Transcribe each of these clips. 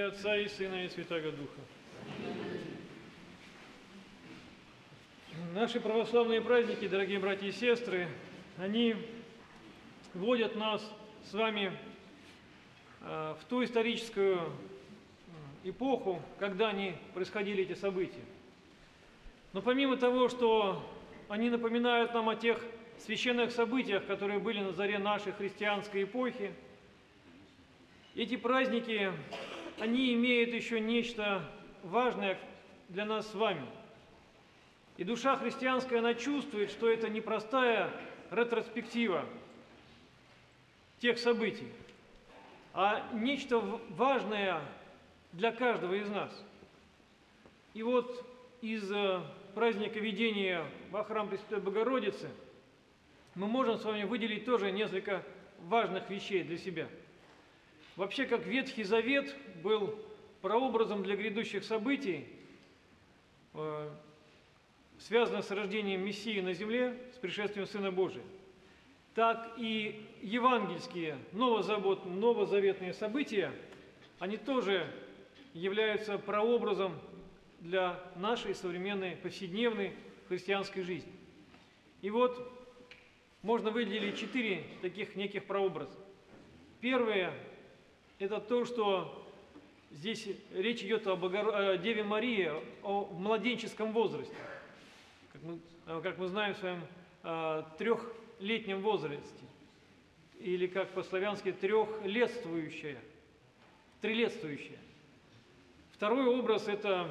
имя Отца и Сына и Святаго Духа. Наши православные праздники, дорогие братья и сестры, они вводят нас с вами э, в ту историческую эпоху, когда они происходили эти события. Но помимо того, что они напоминают нам о тех священных событиях, которые были на заре нашей христианской эпохи, эти праздники, они имеют еще нечто важное для нас с вами – и душа христианская, она чувствует, что это непростая ретроспектива тех событий, а нечто важное для каждого из нас. И вот из э, праздника ведения во храм Пресвятой Богородицы мы можем с вами выделить тоже несколько важных вещей для себя. Вообще, как Ветхий Завет был прообразом для грядущих событий, э, связано с рождением Мессии на земле, с пришествием Сына Божия, так и евангельские, новозавод, новозаветные события, они тоже являются прообразом для нашей современной повседневной христианской жизни. И вот можно выделить четыре таких неких прообраза. Первое – это то, что здесь речь идет о Деве Марии, о младенческом возрасте – как мы, э, как мы знаем в своем э, трехлетнем возрасте, или как по-славянски трехлетствующая, трилетствующая. Второй образ – это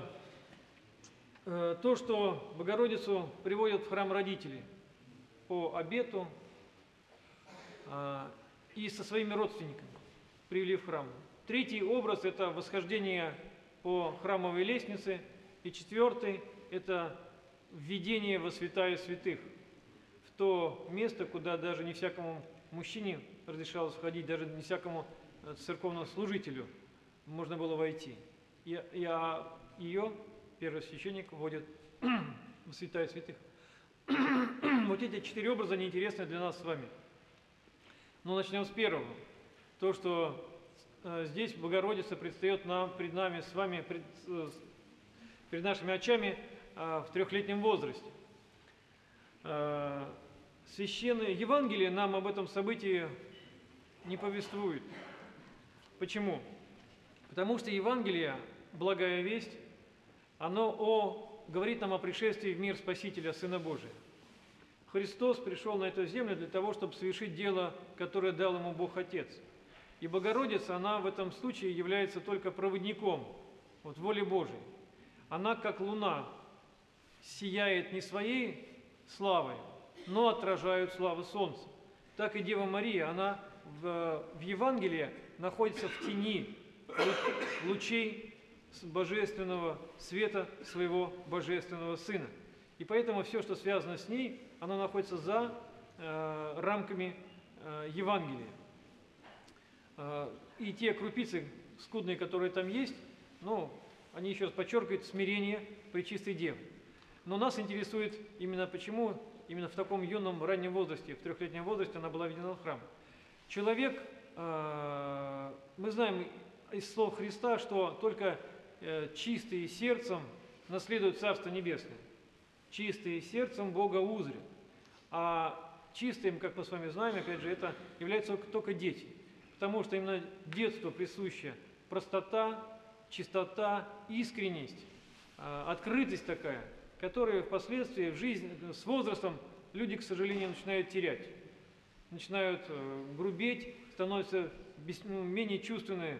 э, то, что Богородицу приводят в храм родители по обету и со своими родственниками привели в храм. Третий образ – это восхождение по храмовой лестнице. И четвертый – это введение во святая святых, в то место, куда даже не всякому мужчине разрешалось входить, даже не всякому э, церковному служителю можно было войти. И, и а ее первосвященник вводит в святая святых. вот эти четыре образа, они интересны для нас с вами. Но начнем с первого. То, что э, здесь Богородица предстает нам, пред нами, с вами, пред, э, перед нашими очами – а, в трехлетнем возрасте. А, священное Евангелие нам об этом событии не повествует. Почему? Потому что Евангелие, благая весть, оно о, говорит нам о пришествии в мир Спасителя, Сына Божия. Христос пришел на эту землю для того, чтобы совершить дело, которое дал ему Бог Отец. И Богородица, она в этом случае является только проводником вот, воли Божией. Она как луна, сияет не своей славой, но отражают славу Солнца. Так и Дева Мария, она в, в Евангелии находится в тени лучей божественного света своего божественного Сына. И поэтому все, что связано с ней, оно находится за э, рамками э, Евангелия. Э, и те крупицы скудные, которые там есть, ну, они еще раз подчеркивают смирение Пречистой Девы. Но нас интересует именно почему, именно в таком юном раннем возрасте, в трехлетнем возрасте она была введена в храм. Человек, э, мы знаем из слов Христа, что только э, чистые сердцем наследуют Царство Небесное. Чистые сердцем Бога узрят. А чистым, как мы с вами знаем, опять же, это являются только дети. Потому что именно детству присуща простота, чистота, искренность, э, открытость такая – которые впоследствии в жизни, с возрастом люди, к сожалению, начинают терять. Начинают э, грубеть, становятся ну, менее чувственные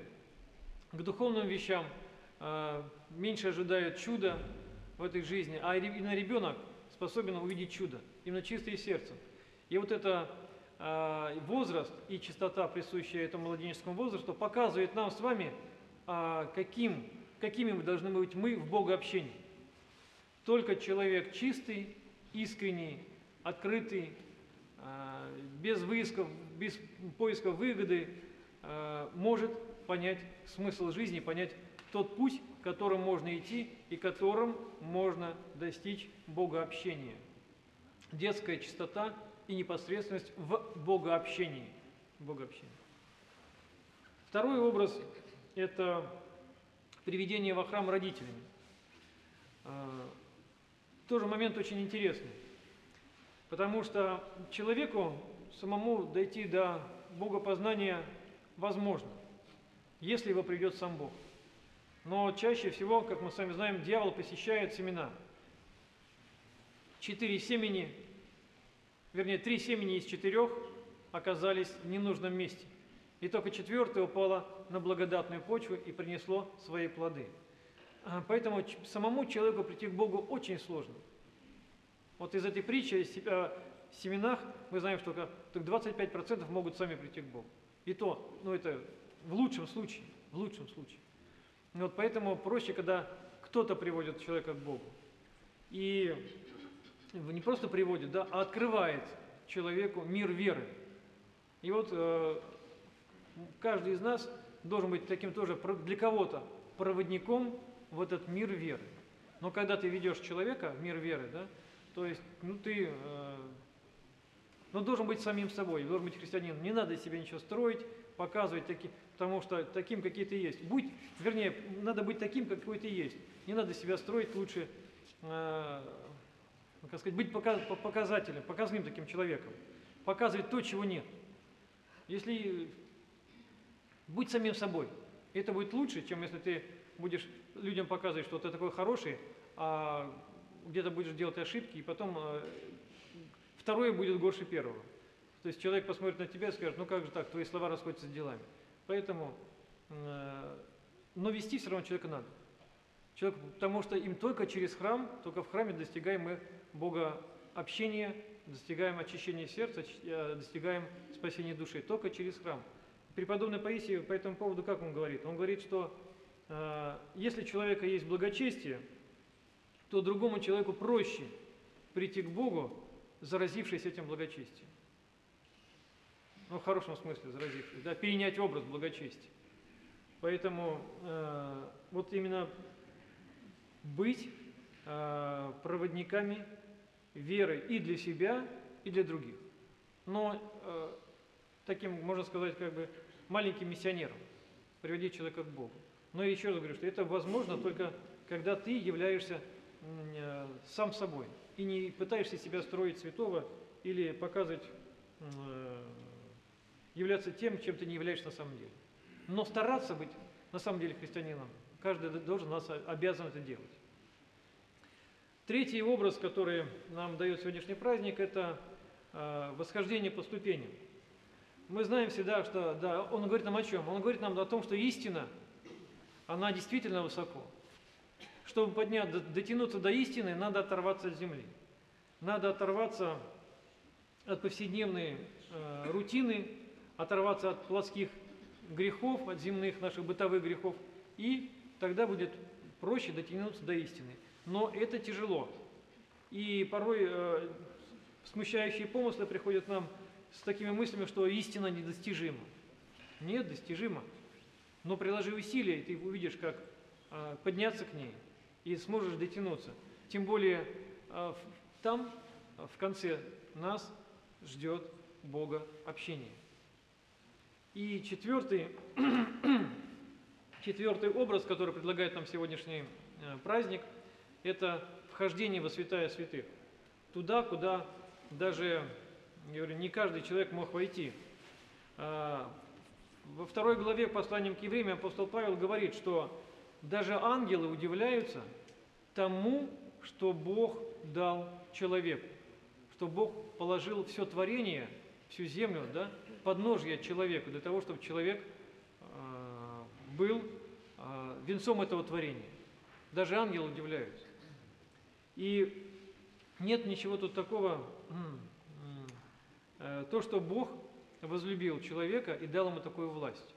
к духовным вещам, э, меньше ожидают чуда в этой жизни, а именно ребенок способен увидеть чудо, именно чистое сердце. И вот это возраст и чистота, присущая этому младенческому возрасту, показывает нам с вами, каким, какими мы должны быть мы в богообщении. Только человек чистый, искренний, открытый, а, без выисков, без поиска выгоды, а, может понять смысл жизни, понять тот путь, которым можно идти и которым можно достичь богообщения. Детская чистота и непосредственность в богообщении. богообщении. Второй образ – это приведения во храм родителями. А, тоже момент очень интересный, потому что человеку самому дойти до богопознания возможно, если его придет сам Бог. Но чаще всего, как мы с вами знаем, дьявол посещает семена. Четыре семени, вернее, три семени из четырех оказались в ненужном месте. И только четвертое упало на благодатную почву и принесло свои плоды. А, поэтому самому человеку прийти к Богу очень сложно. Вот из этой притчи о семенах мы знаем, что только 25% могут сами прийти к Богу. И то, ну это в лучшем случае, в лучшем случае. И вот поэтому проще, когда кто-то приводит человека к Богу. И не просто приводит, да, а открывает человеку мир веры. И вот э, каждый из нас должен быть таким тоже для кого-то проводником в этот мир веры. Но когда ты ведешь человека в мир веры, да, то есть, ну ты, э, ну должен быть самим собой, должен быть христианином. Не надо себе ничего строить, показывать, таки, потому что таким, какие ты есть. Будь, вернее, надо быть таким, какой ты есть. Не надо себя строить лучше, э, как сказать, быть показателем, показным таким человеком. Показывать то, чего нет. Если будь самим собой, это будет лучше, чем если ты будешь людям показывать, что ты такой хороший, а где-то будешь делать ошибки, и потом э, второе будет горше первого. То есть человек посмотрит на тебя и скажет, ну как же так, твои слова расходятся с делами. Поэтому, э, но вести все равно человека надо. Человек, потому что им только через храм, только в храме достигаем мы Бога общения, достигаем очищения сердца, э, достигаем спасения души. Только через храм. Преподобный Паисий по этому поводу как он говорит? Он говорит, что э, если у человека есть благочестие, то другому человеку проще прийти к Богу, заразившись этим благочестием. Ну, в хорошем смысле заразившись, да, перенять образ благочестия. Поэтому э, вот именно быть э, проводниками веры и для себя, и для других. Но э, таким, можно сказать, как бы маленьким миссионером, приводить человека к Богу. Но еще раз говорю, что это возможно только когда ты являешься Э, сам собой и не пытаешься себя строить святого или показывать, являться тем, чем ты не являешься на самом деле. Но стараться быть на самом деле христианином, каждый должен, нас обязан это делать. Третий образ, который нам дает сегодняшний праздник, это э, восхождение по ступеням. Мы знаем всегда, что да, он говорит нам о чем? Он говорит нам о том, что истина, она действительно высоко чтобы поднять, дотянуться до истины, надо оторваться от земли. Надо оторваться от повседневной э, рутины, оторваться от плотских грехов, от земных наших бытовых грехов, и тогда будет проще дотянуться до истины. Но это тяжело. И порой э, смущающие помыслы приходят нам с такими мыслями, что истина недостижима. Нет, достижима. Но приложи усилия, и ты увидишь, как э, подняться к ней – и сможешь дотянуться. Тем более а, там, в конце нас ждет Бога общение. И четвертый, четвертый образ, который предлагает нам сегодняшний э, праздник, это вхождение во святая святых. Туда, куда даже, я говорю, не каждый человек мог войти. А, во второй главе послания к евреям апостол Павел говорит, что даже ангелы удивляются тому, что Бог дал человеку, что Бог положил все творение, всю землю, да, подножье человеку, для того, чтобы человек э, был венцом этого творения. Даже ангелы удивляются. И нет ничего тут такого, э, то, что Бог возлюбил человека и дал ему такую власть.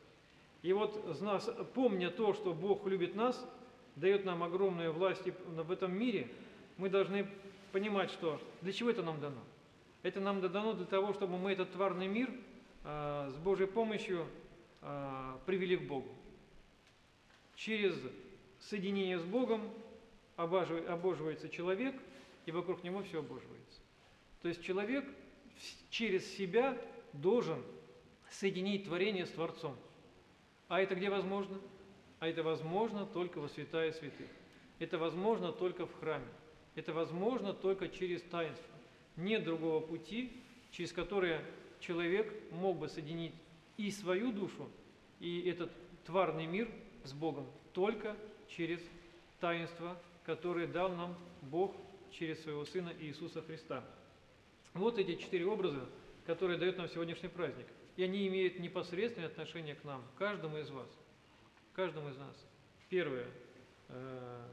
И вот, помня то, что Бог любит нас, дает нам огромную власть в этом мире, мы должны понимать, что для чего это нам дано. Это нам дано для того, чтобы мы этот тварный мир э, с Божьей помощью э, привели к Богу. Через соединение с Богом обоживается человек, и вокруг него все обоживается. То есть человек через себя должен соединить творение с Творцом. А это где возможно? А это возможно только во святая святых. Это возможно только в храме. Это возможно только через таинство. Нет другого пути, через которое человек мог бы соединить и свою душу, и этот тварный мир с Богом, только через таинство, которое дал нам Бог через своего Сына Иисуса Христа. Вот эти четыре образа, которые дает нам сегодняшний праздник. И они имеют непосредственное отношение к нам, каждому из вас, каждому из нас. Первое э,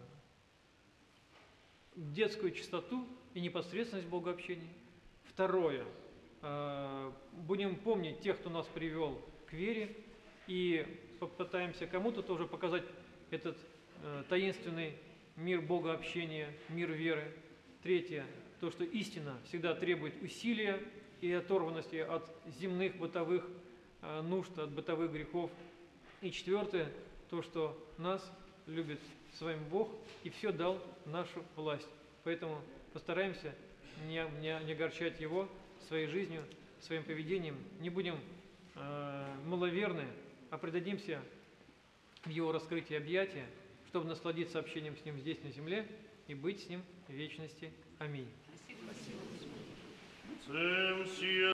детскую чистоту и непосредственность богообщения. Второе. э, Будем помнить тех, кто нас привел к вере, и попытаемся кому-то тоже показать этот э, таинственный мир богообщения, мир веры. Третье. То, что истина всегда требует усилия и оторванности от земных бытовых э, нужд, от бытовых грехов. И четвертое. То, что нас любит с вами Бог и все дал нашу власть. Поэтому постараемся не, не, не огорчать Его своей жизнью, своим поведением. Не будем э, маловерны, а предадимся в Его раскрытие объятия, чтобы насладиться общением с Ним здесь, на земле, и быть с Ним в вечности. Аминь. Сие